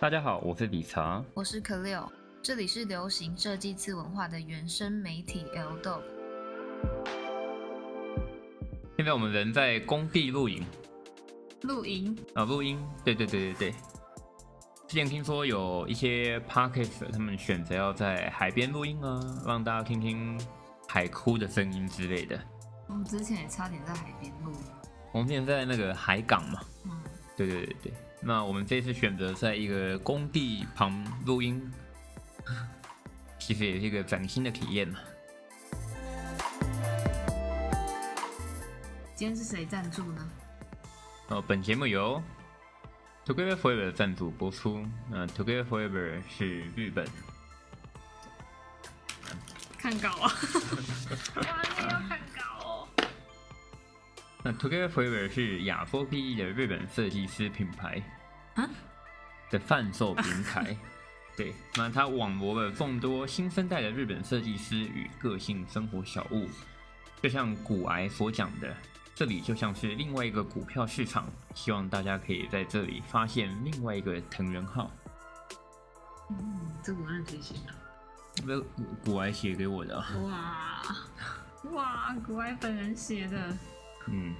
大家好，我是理查，我是可六，这里是流行设计次文化的原生媒体 L Dog。现在我们人在工地露营露营啊，录音，对对对对对。之前听说有一些 podcast 他们选择要在海边录音啊，让大家听听海哭的声音之类的。我们之前也差点在海边录，我们之前在那个海港嘛，嗯，对对对对。那我们这次选择在一个工地旁录音，其实也是一个崭新的体验嘛。今天是谁赞助呢？哦，本节目由 Together Forever 赞助播出。那 Together Forever 是日本，看稿啊！哇，你要看稿哦。那 Together Forever 是亚洲第一的日本设计师品牌啊的贩售平台。对，那它网罗了众多新生代的日本设计师与个性生活小物，就像古癌所讲的，这里就像是另外一个股票市场，希望大家可以在这里发现另外一个藤原浩。嗯，这文案谁写的？那古癌写给我的啊。哇哇，古埃本人写的。嗯，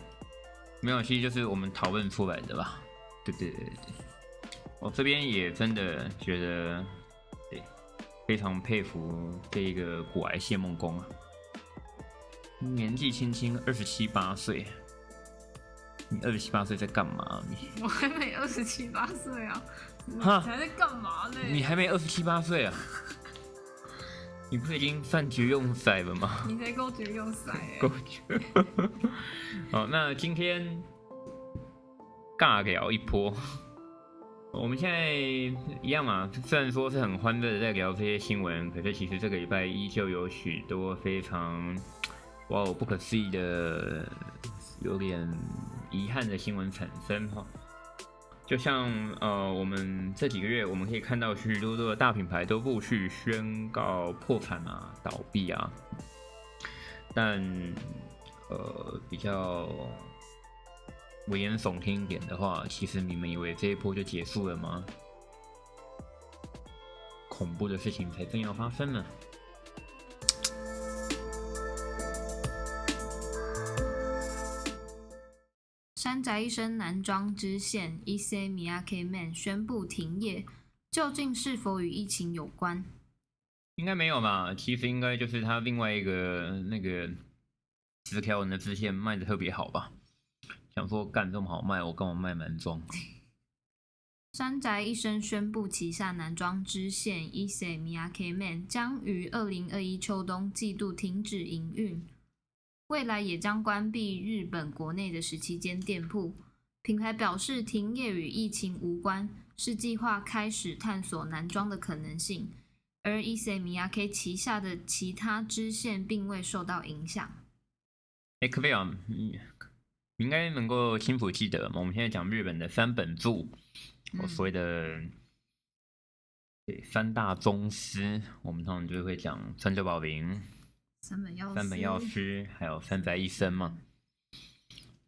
没有，其实就是我们讨论出来的吧。对对对对对，我这边也真的觉得，对，非常佩服这一个古癌谢梦工啊，年纪轻轻二十七八岁，你二十七八岁在干嘛？你 我还没二十七八岁啊，你哈才在干嘛呢？你还没二十七八岁啊？你不是已经饭局用塞了吗？你才够绝用塞欸够绝。好，那今天尬聊一波。我们现在一样嘛，虽然说是很欢乐的在聊这些新闻，可是其实这个礼拜依旧有许多非常哇哦不可思议的、有点遗憾的新闻产生哈。就像呃，我们这几个月我们可以看到许许多多的大品牌都陆续宣告破产啊、倒闭啊，但呃比较危言耸听一点的话，其实你们以为这一波就结束了吗？恐怖的事情才正要发生呢。山宅一生男装支线 E C Miyake Man 宣布停业，究竟是否与疫情有关？应该没有吧？其实应该就是他另外一个那个十条纹的支线卖的特别好吧？想说干这么好卖，我干嘛卖男装？山宅一生宣布旗下男装支线 E C Miyake Man 将于二零二一秋冬季度停止营运，未来也将关闭日本国内的十七间店铺。品牌表示，停业与疫情无关，是计划开始探索男装的可能性。而 E C Miyake 旗下的其他支线并未受到影响。哎，可贝尔，你你应该能够清楚记得嘛？我们现在讲日本的三本柱，我嗯所谓的对三大宗师，我们通常就会讲川久保玲、三本药三本药师，还有三宅一生嘛。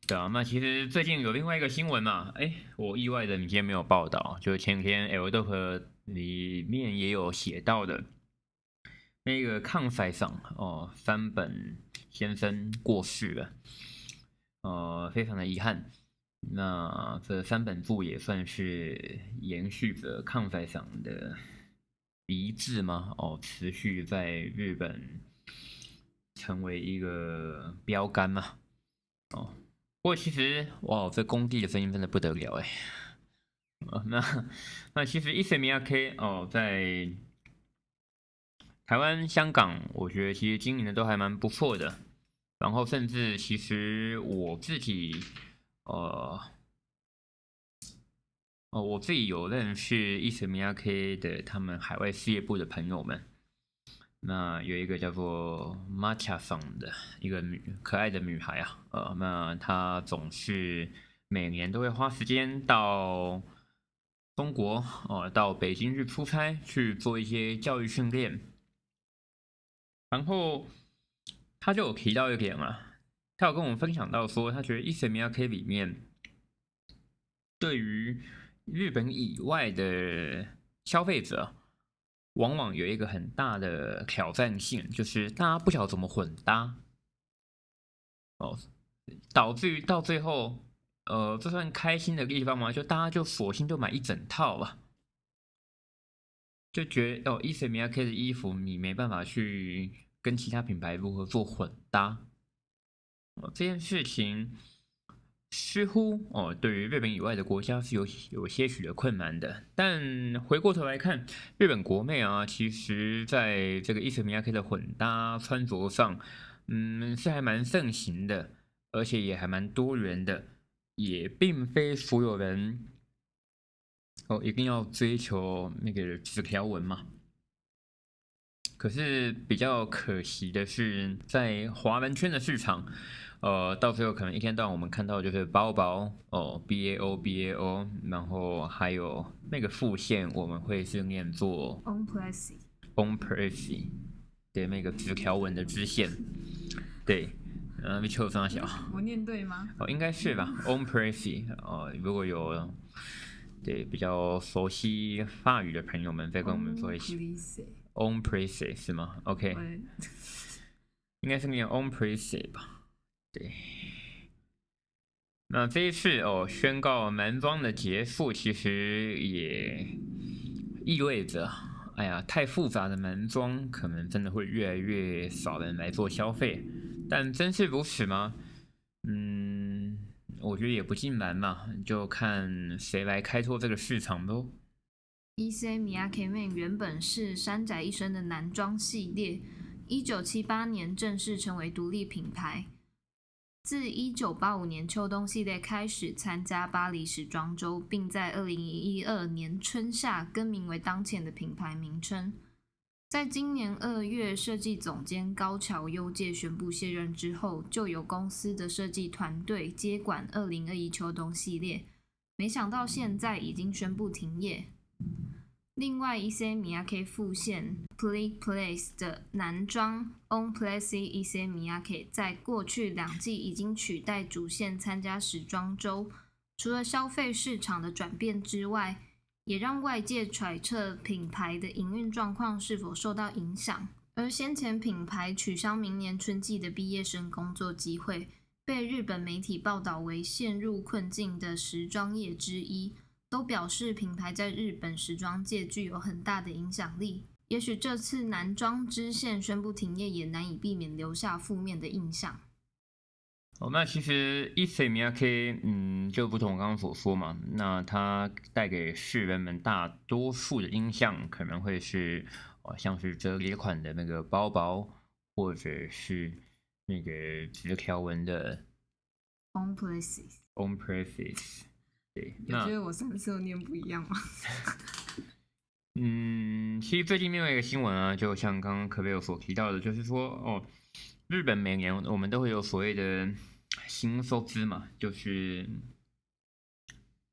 对啊，那其实最近有另外一个新闻嘛，哎，我意外的你今天没有报道，就是前天 L 豆和里面也有写到的，那个抗赛上哦，三本先生过世了，呃，非常的遗憾。那这三本柱也算是延续着抗赛上的遗志吗？哦，持续在日本成为一个标杆嘛。哦，不过其实哇，这工地的声音真的不得了哎。哦，那那其实伊森米亚 K 哦，在台湾、香港，我觉得其实经营的都还蛮不错的。然后甚至其实我自己，呃，哦，我自己有认识伊森米亚 K 的他们海外事业部的朋友们。那有一个叫做 Matcha 桑的一个女可爱的女孩啊，呃，那她总是每年都会花时间到中国哦、到北京去出差去做一些教育训练。然后他就有提到一点啊，他有跟我们分享到说，他觉得伊森米亚 K 里面对于日本以外的消费者，往往有一个很大的挑战性，就是大家不晓得怎么混搭，哦，导致于到最后，呃，这算开心的地方吗？就大家就索性就买一整套吧，就觉得哦，伊森米亚 K 的衣服你没办法去跟其他品牌如何做混搭，这件事情。似乎哦，对于日本以外的国家是有有些许的困难的。但回过头来看，日本国内啊，其实在这个伊森米亚 K 的混搭穿着上，嗯，是还蛮盛行的，而且也还蛮多元的。也并非所有人哦一定要追求那个纸条纹嘛。可是比较可惜的是，在华人圈的市场。呃，到最后可能一天到晚我们看到就是包包哦，B A O B A O，然后还有那个副线我们会是念做 On Pressy On Pressy，对，那个直条纹的支线，对，呃，秋上小，我念对吗？哦，应该是吧，On Pressy，哦，如果有对比较熟悉法语的朋友们再跟我们说一下，On Pressy 是吗？OK，应该是念 On Pressy 吧。对，那这一次哦，宣告男装的结束，其实也意味着，哎呀，太复杂的男装可能真的会越来越少人来做消费。但真是如此吗？嗯，我觉得也不尽然嘛，就看谁来开拓这个市场喽。E.C. Miyake Men 原本是山宅一生的男装系列，一九七八年正式成为独立品牌。自一九八五年秋冬系列开始参加巴黎时装周，并在二零一二年春夏更名为当前的品牌名称。在今年二月，设计总监高桥优介宣布卸任之后，就由公司的设计团队接管二零二一秋冬系列。没想到现在已经宣布停业。另外一些米亚 K 复线 Play Place 的男装 On Place 一些米亚 K 在过去两季已经取代主线参加时装周。除了消费市场的转变之外，也让外界揣测品牌的营运状况是否受到影响。而先前品牌取消明年春季的毕业生工作机会，被日本媒体报道为陷入困境的时装业之一。都表示品牌在日本时装界具有很大的影响力。也许这次男装支线宣布停业，也难以避免留下负面的印象。哦，那其实 e a m i a K，嗯，就不同我刚刚所说嘛，那它带给世人们大多数的印象，可能会是哦，像是折叠款的那个包包，或者是那个直条纹的 On Places。On Places。对，你觉得我三色念不一样吗？嗯，其实最近另外一个新闻啊，就像刚刚可贝有所提到的，就是说哦，日本每年我们都会有所谓的新收资嘛，就是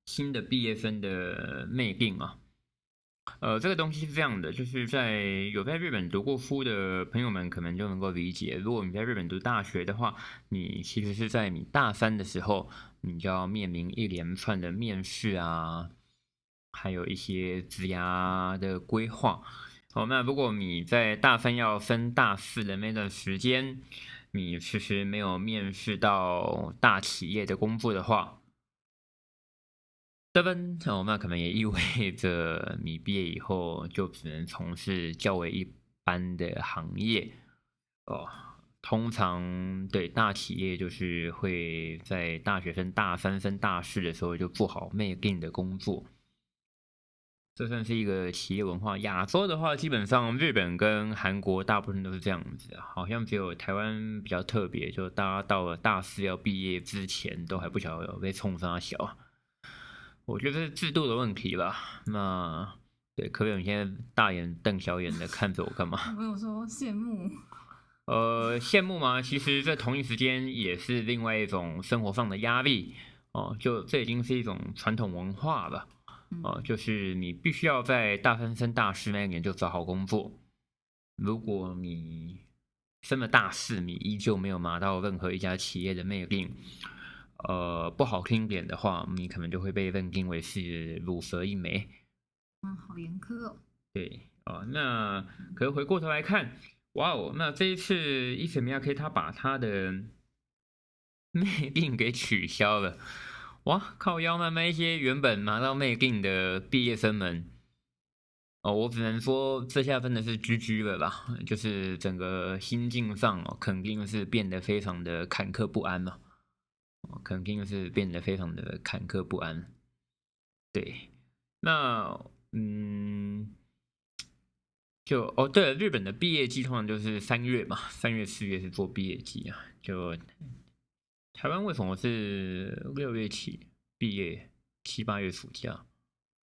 新的毕业生的内定啊。呃，这个东西是这样的，就是在有在日本读过书的朋友们可能就能够理解。如果你在日本读大学的话，你其实是在你大三的时候，你就要面临一连串的面试啊，还有一些职涯的规划。好，那如果你在大三要升大四的那段时间，你其实没有面试到大企业的工作的话，分哦，那可能也意味着你毕业以后就只能从事较为一般的行业哦。通常对大企业就是会在大学生大三升大四的时候就做好内定的工作，这算是一个企业文化。亚洲的话，基本上日本跟韩国大部分都是这样子，好像只有台湾比较特别，就大家到了大四要毕业之前都还不晓得被冲上小。我觉得是制度的问题吧。那对，可不你现在大眼瞪小眼的看着我干嘛？我有说羡慕。呃，羡慕吗？其实，这同一时间也是另外一种生活上的压力哦。就这已经是一种传统文化了哦，就是你必须要在大三升大四那一年就找好工作。如果你升了大四，你依旧没有拿到任何一家企业的内定。呃不好听点的话，你可能就会被认定为是乳蛇一枚。嗯，好严苛哦。对哦，那可是回过头来看，哇哦，那这一次伊什米亚 K 他把他的 内定给取消了，哇靠腰慢慢一些原本拿到内定的毕业生们。哦，我只能说这下真的是 GG 了吧，就是整个心境上哦，肯定是变得非常的坎坷不安嘛，哦，肯定是变得非常的坎坷不安。对，那嗯，就哦，对了，日本的毕业季通常就是三月嘛，三月四月是做毕业季啊。就台湾为什么是六月起毕业，七八月暑假？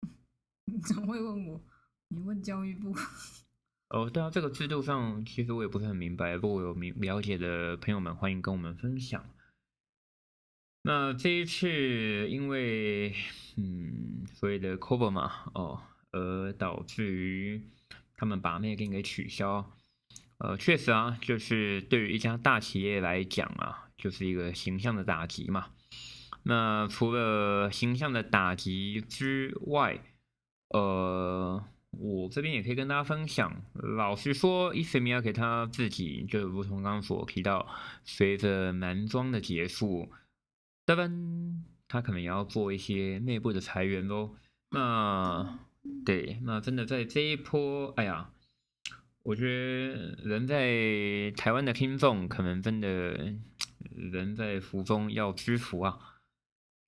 你怎么会问我？你问教育部？哦，对啊，这个制度上其实我也不是很明白，如果有明了解的朋友们，欢迎跟我们分享。那这一次因为嗯所谓的 cover 嘛，哦，而导致于他们把那个给取消。呃，确实啊，就是对于一家大企业来讲啊，就是一个形象的打击嘛。那除了形象的打击之外，呃。我这边也可以跟大家分享。老实说，伊森米亚给他自己，就如同刚刚所提到，随着男装的结束，噔噔，他可能也要做一些内部的裁员喽。那对，那真的在这一波，哎呀，我觉得人在台湾的听众，可能真的人在福中要知福啊。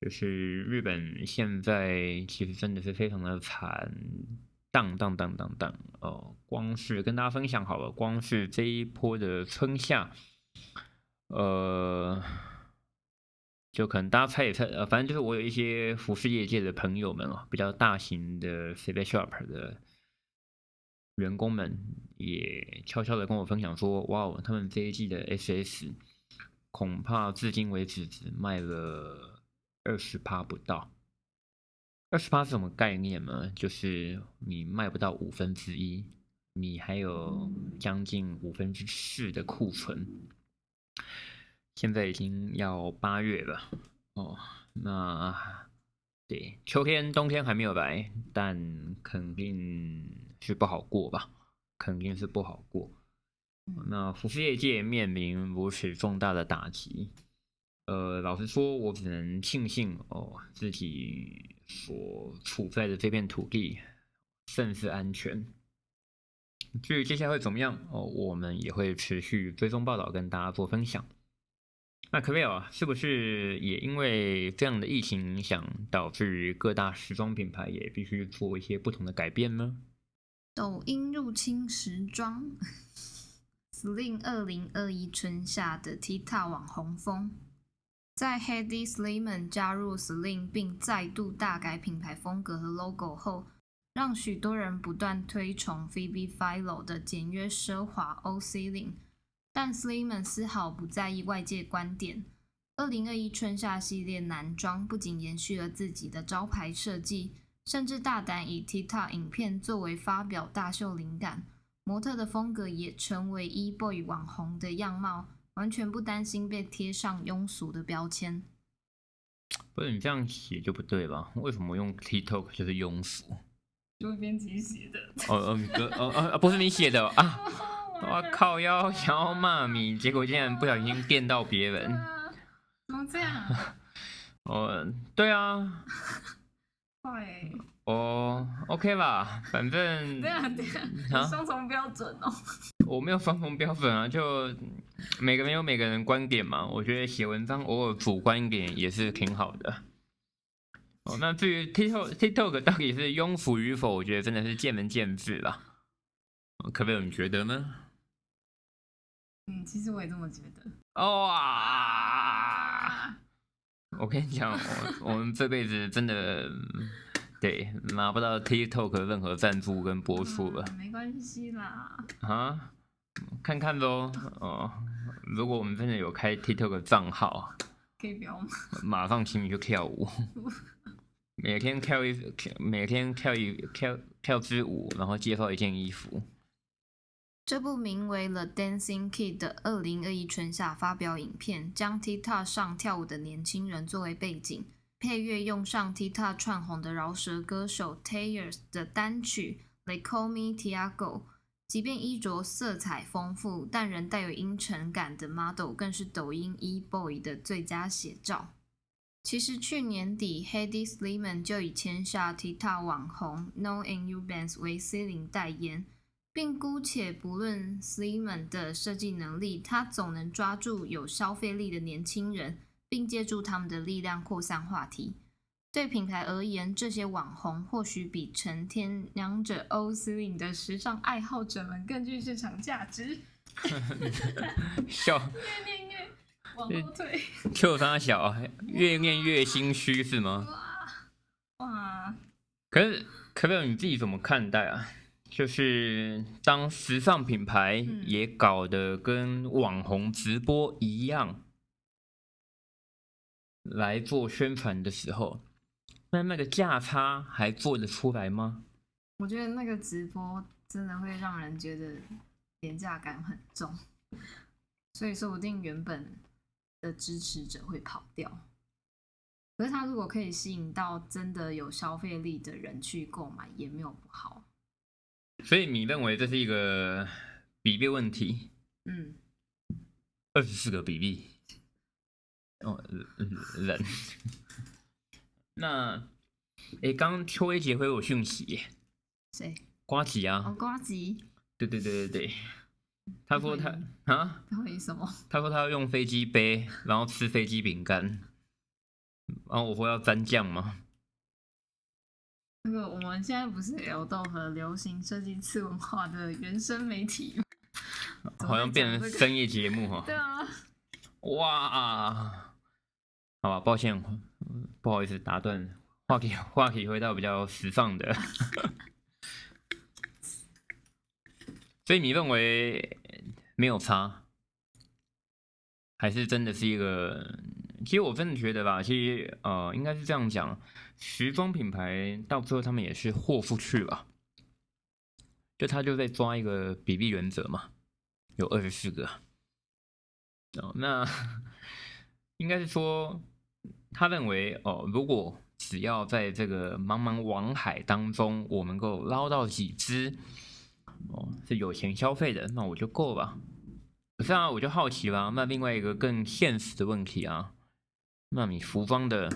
就是日本现在其实真的是非常的惨。当当当当当哦！光是跟大家分享好了，光是这一波的春夏，呃，就可能大家猜也猜，呃，反正就是我有一些服饰业界的朋友们哦，比较大型的 c b shop 的员工们，也悄悄的跟我分享说，哇哦，他们这一季的 SS 恐怕至今为止只卖了二十趴不到。二十八是什么概念呢？就是你卖不到五分之一，你还有将近五分之四的库存。现在已经要八月了哦，那对秋天、冬天还没有来，但肯定是不好过吧？肯定是不好过。那服饰业界面临如此重大的打击，呃，老实说，我只能庆幸哦，自己。所处在的这片土地甚是安全。至于接下来会怎么样哦，我们也会持续追踪报道，跟大家做分享。那可贝尔是不是也因为这样的疫情影响，导致各大时装品牌也必须做一些不同的改变呢？抖音入侵时装，Slim 二零二一春夏的 TikTok 网红风。在 Hedy Slimane 加入 Slim 并再度大改品牌风格和 logo 后，让许多人不断推崇 Phoebe Philo 的简约奢华 O C 领。但 Slimane 丝毫不在意外界观点。二零二一春夏系列男装不仅延续了自己的招牌设计，甚至大胆以 TikTok 影片作为发表大秀灵感，模特的风格也成为 E Boy 网红的样貌。完全不担心被贴上庸俗的标签。不是你这样写就不对吧？为什么用 TikTok 就是庸俗？就编辑写的。哦哦，哥哦哦，不是你写的啊！我靠，要想要骂你，结果竟然不小心电到别人。怎么这样？哦，对啊。会。哦，OK 吧，反正。对啊对啊，双重标准哦。我没有双重标准啊，就每个人有每个人观点嘛。我觉得写文章偶尔主观一点也是挺好的。哦，那至于 TikTok TikTok 到底是庸俗与否，我觉得真的是见仁见智啦。可不可以？你觉得呢？嗯，其实我也这么觉得。哇！我跟你讲，我我们这辈子真的。对，拿不到 TikTok 任何赞助跟播出了，没关系啦。啊，看看喽。哦，如果我们真的有开 TikTok 账号，可以表吗？马上请你去跳舞，每天跳一，每天跳一跳跳支舞，然后介绍一件衣服。这部名为《The Dancing Kid》的二零二一春夏发表影片，将 TikTok 上跳舞的年轻人作为背景，配乐用上 TikTok 串红的饶舌歌手 Taylor 的单曲《They Call Me Tiago》。即便衣着色彩丰富，但仍带有阴沉感的 model 更是抖音 e boy 的最佳写照。其实去年底，Hedy Sliman 就已签下 TikTok 网红 No and You Bands 为 C 领代言，并姑且不论 Slimane 的设计能力，他总能抓住有消费力的年轻人，并借助他们的力量扩散话题。对品牌而言，这些网红或许比成天娘着 O 领的时尚爱好者们更具市场价值。笑，越念越往后退。就他小啊，越念越心虚是吗？哇哇！可是，可不你自己怎么看待啊？就是当时尚品牌嗯也搞得跟网红直播一样来做宣传的时候，那那个价差还做得出来吗？我觉得那个直播真的会让人觉得廉价感很重，所以说不定原本的支持者会跑掉。可是他如果可以吸引到真的有消费力的人去购买，也没有不好。所以你认为这是一个比例问题？嗯，二十四个比例，哦，人人。那，诶，刚刚邱威杰回我讯息耶，谁？瓜吉啊，哦，瓜吉。对对对对对，他说他啊，他回什么？他说他要用飞机杯，然后吃飞机饼干，然后我说要蘸酱吗？那个我们现在不是 L 豆和流行设计次文化的原生媒体吗？好像变成深夜节目哈。对啊，哇，好吧，抱歉，嗯不好意思打断，话题 话题回到比较时尚的，所以你认为没有差，还是真的是一个？其实我真的觉得吧，其实呃，应该是这样讲，时装品牌到最后他们也是豁出去了，就他就在抓一个比例原则嘛，有二十四个。哦，那应该是说，他认为哦，如果只要在这个茫茫网海当中，我能够捞到几只哦是有钱消费的，那我就够了。可是啊，我就好奇啦，那另外一个更现实的问题啊，那你服装的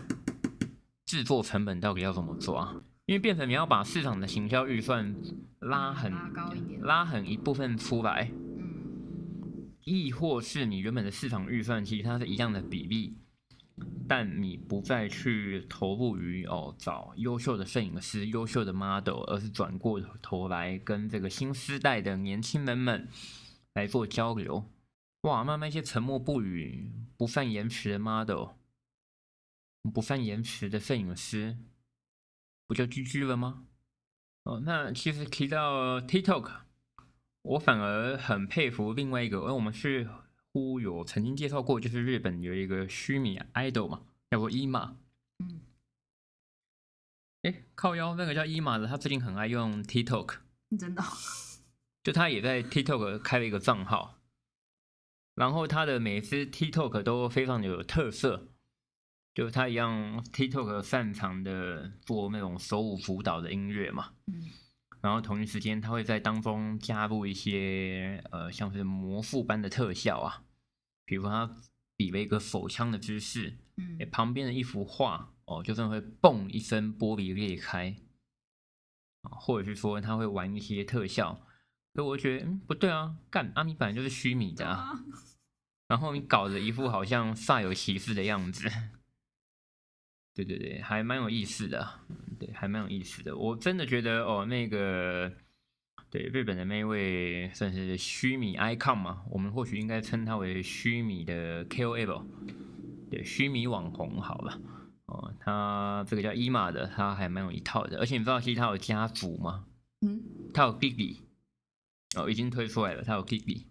制作成本到底要怎么抓？因为变成你要把市场的行销预算拉很拉高一点拉很一部分出来，嗯，亦或是你原本的市场预算其实它是一样的比例，但你不再去投入于哦找优秀的摄影师、优秀的 model，而是转过头来跟这个新时代的年轻人们来做交流。哇，慢慢一些沉默不语、不善言辞的 model，不善言辞的摄影师，不就 GG 了吗？哦，那其实提到 TikTok。我反而很佩服另外一个，因为我们是乎有曾经介绍过，就是日本有一个虚拟 idol 嘛，叫做伊玛。嗯，哎，靠腰那个叫伊玛的，他最近很爱用 TikTok，真的哦、就他也在 TikTok 开了一个账号，然后他的每次 TikTok 都非常的有特色，就是他一样 TikTok 擅长的做那种手舞足蹈的音乐嘛，嗯。然后同一时间，他会在当中加入一些呃，像是魔术般的特效啊，比如说他比了一个手枪的姿势，旁边的一幅画哦，就真的会嘣一声玻璃裂开，啊，或者是说他会玩一些特效，所以我觉得嗯不对啊，干阿米本来就是虚拟的、啊，啊，然后你搞得一副好像煞有其事的样子，对对对，还蛮有意思的，对，还蛮有意思的。我真的觉得哦，那个对日本的那位算是虚拟 icon 嘛，我们或许应该称他为虚拟的 KOL，对，虚拟网红好了。哦，他这个叫伊玛的，他还蛮有一套的，而且你知道其实他有家族吗？嗯，他有弟弟，哦，已经推出来了，他有弟弟，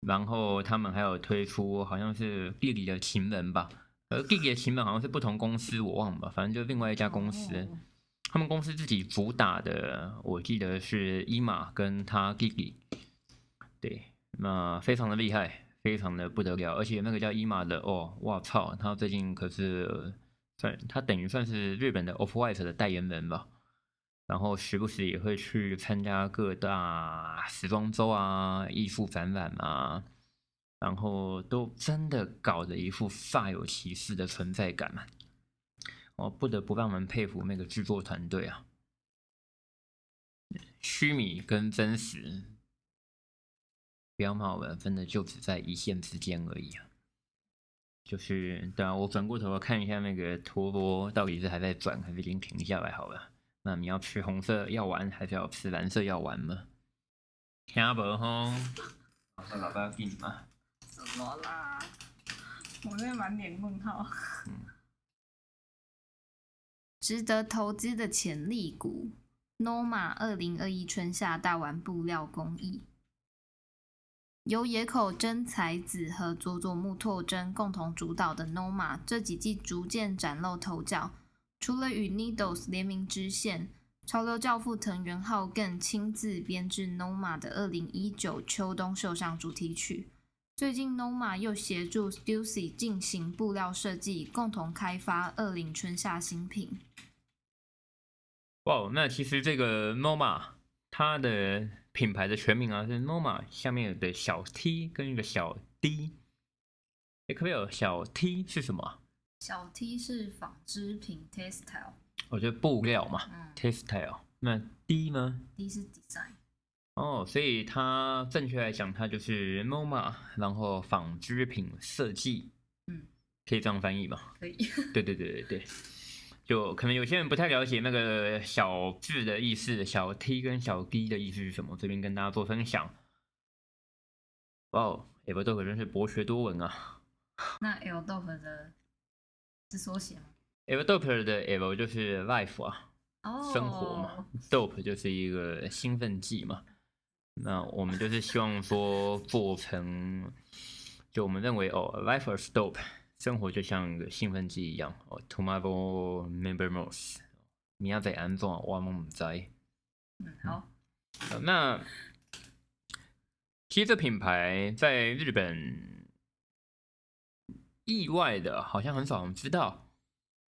然后他们还有推出好像是弟弟的情人吧，呃，弟弟的情人好像是不同公司，我忘了，反正就另外一家公司，哦他们公司自己主打的，我记得是伊玛跟他弟弟，对，那非常的厉害，非常的不得了，而且那个叫伊玛的哦，我操，他最近可是算他等于算是日本的 Off White 的代言人吧。然后时不时也会去参加各大时装周啊、艺术展览啊，然后都真的搞得一副煞有其事的存在感嘛。我不得不让人佩服那个制作团队啊，虚拟跟真实，不要骂我，真的就只在一线之间而已啊。就是对啊，我转过头看一下那个陀螺到底是还在转，还是已经停下来好了。那你要吃红色药丸，还是要吃蓝色药丸吗？听不吼，老爸给你吗？什么啦？我在满脸问号。值得投资的潜力股，Noma 二零二一春夏大玩布料工艺，由野口真才子和佐佐木拓真共同主导的 Noma 这几季逐渐崭露头角。除了与 Needles 联名支线，潮流教父藤原浩更亲自编制 Noma 的二零一九秋冬秀上主题曲。最近 Noma 又协助 Stussy 进行布料设计，共同开发二零春夏新品。哇，那其实这个 Noma 它的品牌的全名啊是 Noma 下面的小 T 跟一个小 D。哎，可不可以有？小 T 是什么？小 T 是纺织品 textile，我觉得布料嘛，textile。那 D 呢？D 是 design。哦，所以它正确来讲，它就是 MoMA，然后纺织品设计。嗯，可以这样翻译吧？可以。对对对对对，就可能有些人不太了解那个小字的意思，小 T 跟小 D 的意思是什么？这边跟大家做分享。哇哦可真是博学多闻啊。那 L 豆可的。是缩写吗？L-dope 的 L 就是 life 啊，生活嘛，dope 就是一个兴奋剂嘛。那我们就是希望说做成，就我们认为哦，life is dope，生活就像一个兴奋剂一样哦。Tomorrow member most，明仔载安怎我们唔知。嗯，好。那其实这品牌在日本。意外的，好像很少人知道。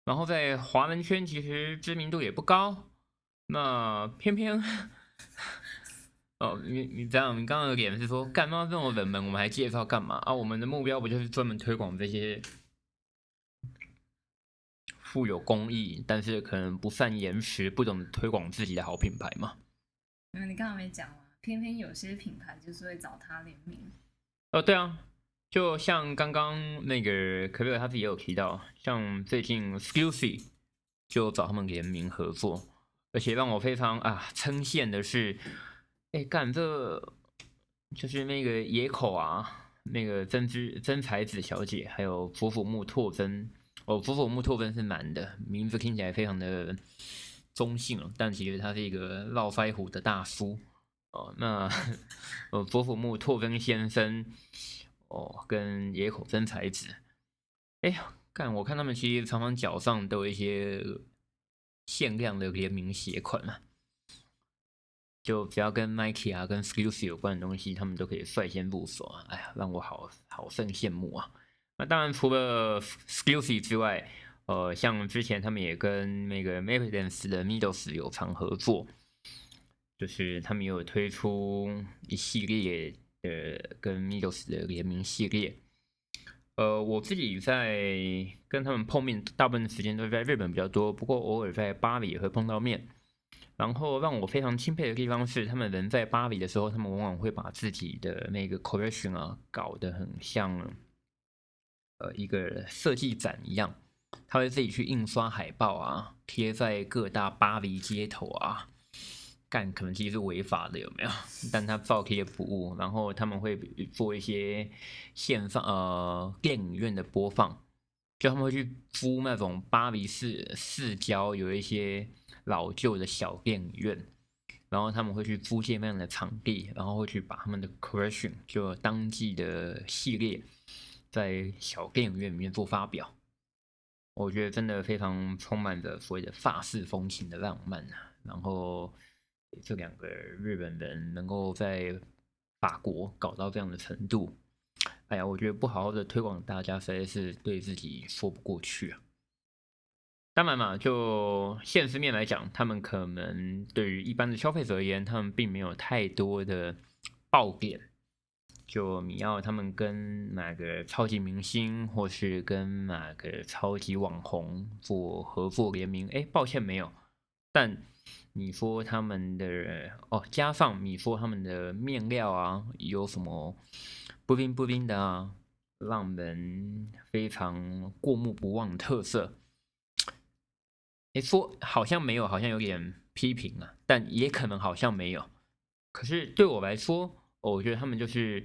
然后在华人圈其实知名度也不高。那偏偏，哦，你你这样，你刚刚的脸是说，干嘛这么冷门，我们还介绍干嘛啊？我们的目标不就是专门推广这些富有公益，但是可能不善言辞、不懂推广自己的好品牌吗？嗯，你刚刚没讲嘛？偏偏有些品牌就是会找他联名。哦，对啊。就像刚刚那个可贝尔他自己也有提到，像最近 Scusi 就找他们联名合作，而且让我非常啊称羡的是，哎干这就是那个野口啊，那个真知真才子小姐，还有福福木拓真，哦福福木拓真是男的，名字听起来非常的中性哦，但其实他是一个络腮胡的大叔哦。那呃福福木拓真先生。哦，跟野口真才子，哎呀，干！我看他们其实常常脚上都有一些限量的联名鞋款啊，就只要跟 Nike 啊、跟 s k i l s 有关的东西，他们都可以率先入手啊！哎呀，让我好好甚羡慕啊！那当然，除了 s k i l s 之外，呃，像之前他们也跟那个 Maybelline 的 Middles 有常合作，就是他们有推出一系列。呃，跟 Middles 的联名系列，呃，我自己在跟他们碰面，大部分时间都在日本比较多，不过偶尔在巴黎也会碰到面。然后让我非常钦佩的地方是，他们人在巴黎的时候，他们往往会把自己的那个 collection 啊搞得很像，呃，一个设计展一样，他会自己去印刷海报啊，贴在各大巴黎街头啊。干可能其实是违法的，有没有？但他照贴服务，然后他们会做一些线上呃电影院的播放，就他们会去租那种巴黎市市郊有一些老旧的小电影院，然后他们会去租借那样的场地，然后会去把他们的 collection 就当季的系列在小电影院里面做发表。我觉得真的非常充满着所谓的法式风情的浪漫啊，然后。这两个日本人能够在法国搞到这样的程度。哎呀，我觉得不好好的推广大家，实在是对自己说不过去啊。当然嘛，就现实面来讲，他们可能对于一般的消费者而言，他们并没有太多的爆点。就你要他们跟哪个超级明星，或是跟哪个超级网红做合作联名？哎，抱歉没有。但你说他们的哦，加上你说他们的面料啊，有什么不灵不灵的啊，让人非常过目不忘的特色？哎，说好像没有，好像有点批评啊，但也可能好像没有。可是对我来说，我觉得他们就是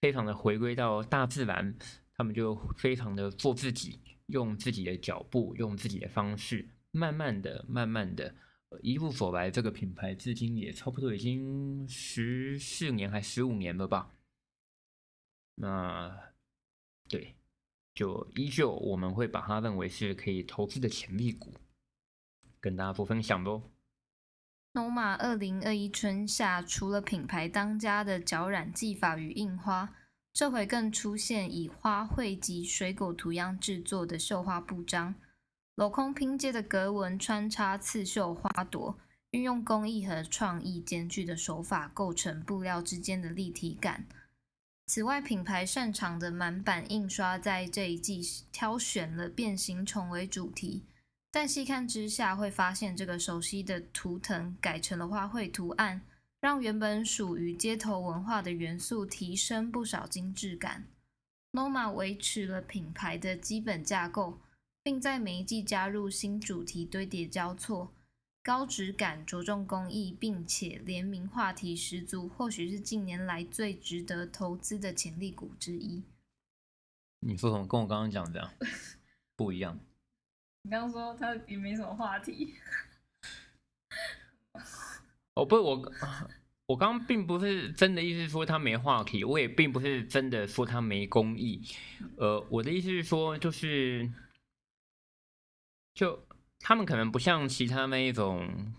非常的回归到大自然，他们就非常的做自己，用自己的脚步，用自己的方式，慢慢的、慢慢的，一路走来，这个品牌至今也差不多已经十四年还十五年了吧？那对，就依旧我们会把它认为是可以投资的潜力股，跟大家做分享喽。Noma 二零二一春夏，除了品牌当家的绞染技法与印花，这回更出现以花卉及水果图样制作的绣花布章，镂空拼接的格纹穿插刺绣花朵，运用工艺和创意兼具的手法，构成布料之间的立体感。此外，品牌擅长的满版印刷，在这一季挑选了变形虫为主题。但细看之下，会发现这个熟悉的图腾改成了花卉图案，让原本属于街头文化的元素提升不少精致感。Noma 维持了品牌的基本架构，并在每一季加入新主题，堆叠交错，高质感，着重工艺，并且联名话题十足，或许是近年来最值得投资的潜力股之一。你说什么？跟我刚刚讲的不一样。你刚刚说他也没什么话题。哦，不是我，我刚刚并不是真的意思说他没话题，我也并不是真的说他没工艺。呃，我的意思是说，就是就他们可能不像其他那一种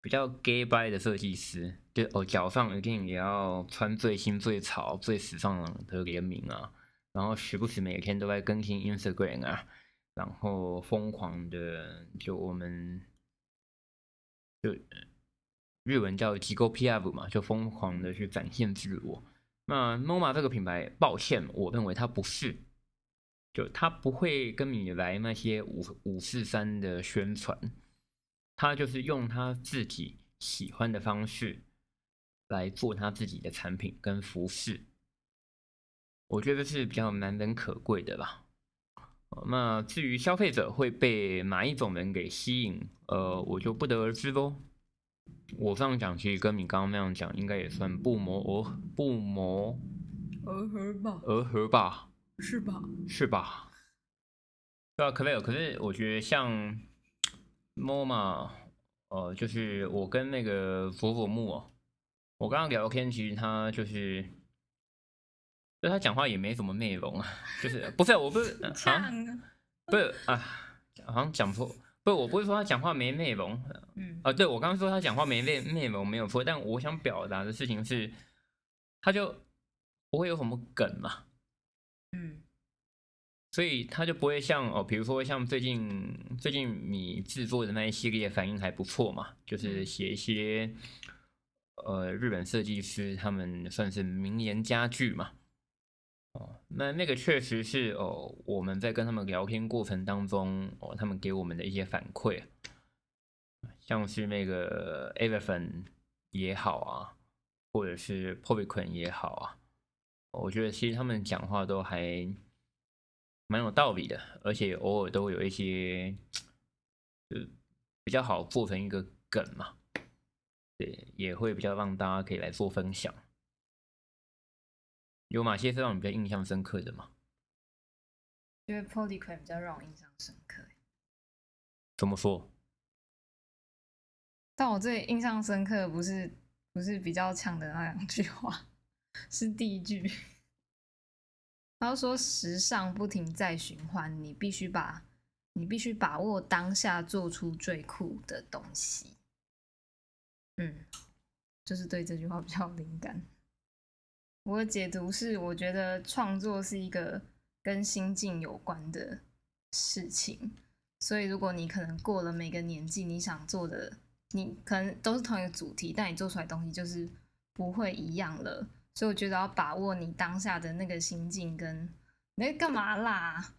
比较 gay by 的设计师，就哦脚上一定也要穿最新最潮最时尚的联名啊，然后时不时每天都在更新 Instagram 啊。然后疯狂的，就我们就日文叫机构 P.F. 嘛，就疯狂的去展现自我。那 Moma 这个品牌，抱歉，我认为它不是，就它不会跟你来那些五五四三的宣传，它就是用他自己喜欢的方式来做他自己的产品跟服饰，我觉得是比较难能可贵的吧。那至于消费者会被哪一种人给吸引，呃，我就不得而知喽。我这样讲，其实跟你刚刚那样讲，应该也算不谋而不谋而合吧？而合吧？是吧？是吧？对啊，可没有。可是我觉得像 MoMA，呃，就是我跟那个佛佛木哦，我刚刚聊天，其实他就是。就他讲话也没什么内容啊，就是不是我不是 啊，不是啊，好像讲错，不是我不是说他讲话没内容，嗯啊，对我刚刚说他讲话没内内容没有错，但我想表达的事情是，他就不会有什么梗嘛，嗯，所以他就不会像哦，比如说像最近最近你制作的那一系列反应还不错嘛，就是写一些呃日本设计师他们算是名言佳句嘛。哦，那那个确实是哦，我们在跟他们聊天过程当中，哦，他们给我们的一些反馈，像是那个 Everfun 也好啊，或者是 p o v i c o n 也好啊，我觉得其实他们讲话都还蛮有道理的，而且偶尔都会有一些，就比较好做成一个梗嘛，对，也会比较让大家可以来做分享。有哪些是让你比较印象深刻的吗？因为 Polycram 比较让我印象深刻。怎么说？但我最印象深刻不是不是比较强的那两句话，是第一句。他说：“时尚不停在循环，你必须把你必须把握当下，做出最酷的东西。”嗯，就是对这句话比较灵感。我的解读是，我觉得创作是一个跟心境有关的事情，所以如果你可能过了每个年纪，你想做的，你可能都是同一个主题，但你做出来的东西就是不会一样了。所以我觉得要把握你当下的那个心境，跟你在干嘛啦？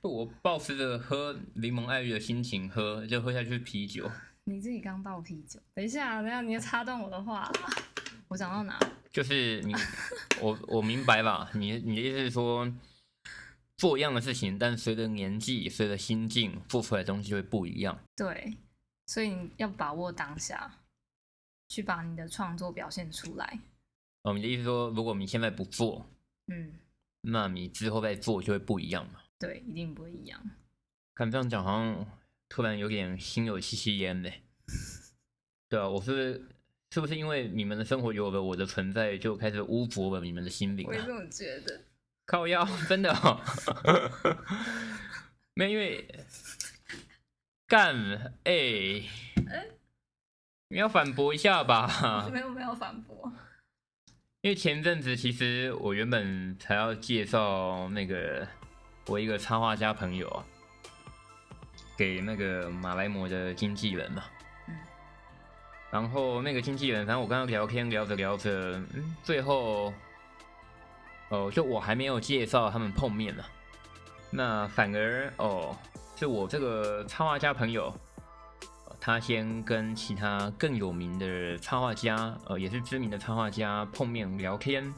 我抱持着喝柠檬爱玉的心情喝，就喝下去啤酒。你自己刚倒啤酒，等一下，等一下，你要插断我的话，我讲到哪？就是你，我我明白吧？你你的意思是说，做一样的事情，但随着年纪、随着心境，做出来的东西就会不一样。对，所以你要把握当下，去把你的创作表现出来。哦，你的意思说，如果你现在不做，嗯，那你之后再做就会不一样嘛？对，一定不会一样。看这样讲，好像突然有点心有戚戚焉嘞。对啊，我是是不是因为你们的生活有了我的存在，就开始污浊了你们的心灵啊？我也这么觉得。靠腰，真的哦。没有，因为干哎，你要反驳一下吧。没有没有反驳。因为前阵子其实我原本才要介绍那个我一个插画家朋友啊，给那个马来模的经纪人嘛。然后那个经纪人，反正我跟他聊天聊着聊着，嗯，最后，哦，就我还没有介绍他们碰面呢，那反而哦，是我这个插画家朋友。他先跟其他更有名的插画家，呃，也是知名的插画家碰面聊天。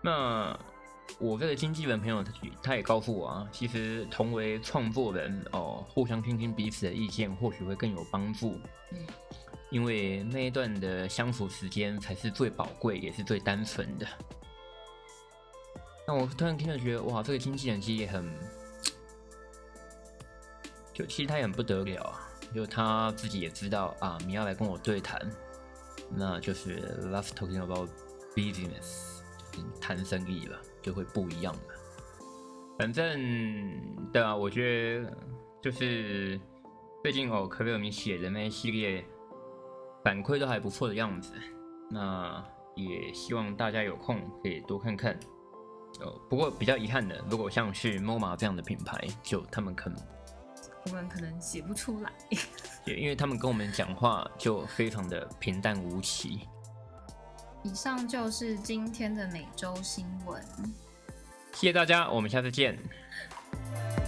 那我这个经纪人朋友，他他也告诉我啊，其实同为创作人哦，互相听听彼此的意见，或许会更有帮助。嗯，因为那一段的相处时间才是最宝贵，也是最单纯的。那我突然听了，觉得哇，这个经纪人其实也很，就其实他也很不得了啊。就他自己也知道啊，你要来跟我对谈，那就是 love talking about business，就是谈生意了，就会不一样了。反正对啊，我觉得就是最近哦，可贝尔米写的那系列反馈都还不错的样子，那也希望大家有空可以多看看。哦，不过比较遗憾的，如果像是 MoMA 这样的品牌，就他们可能。我们可能写不出来，因为他们跟我们讲话就非常的平淡无奇。以上就是今天的每周新闻，谢谢大家，我们下次见。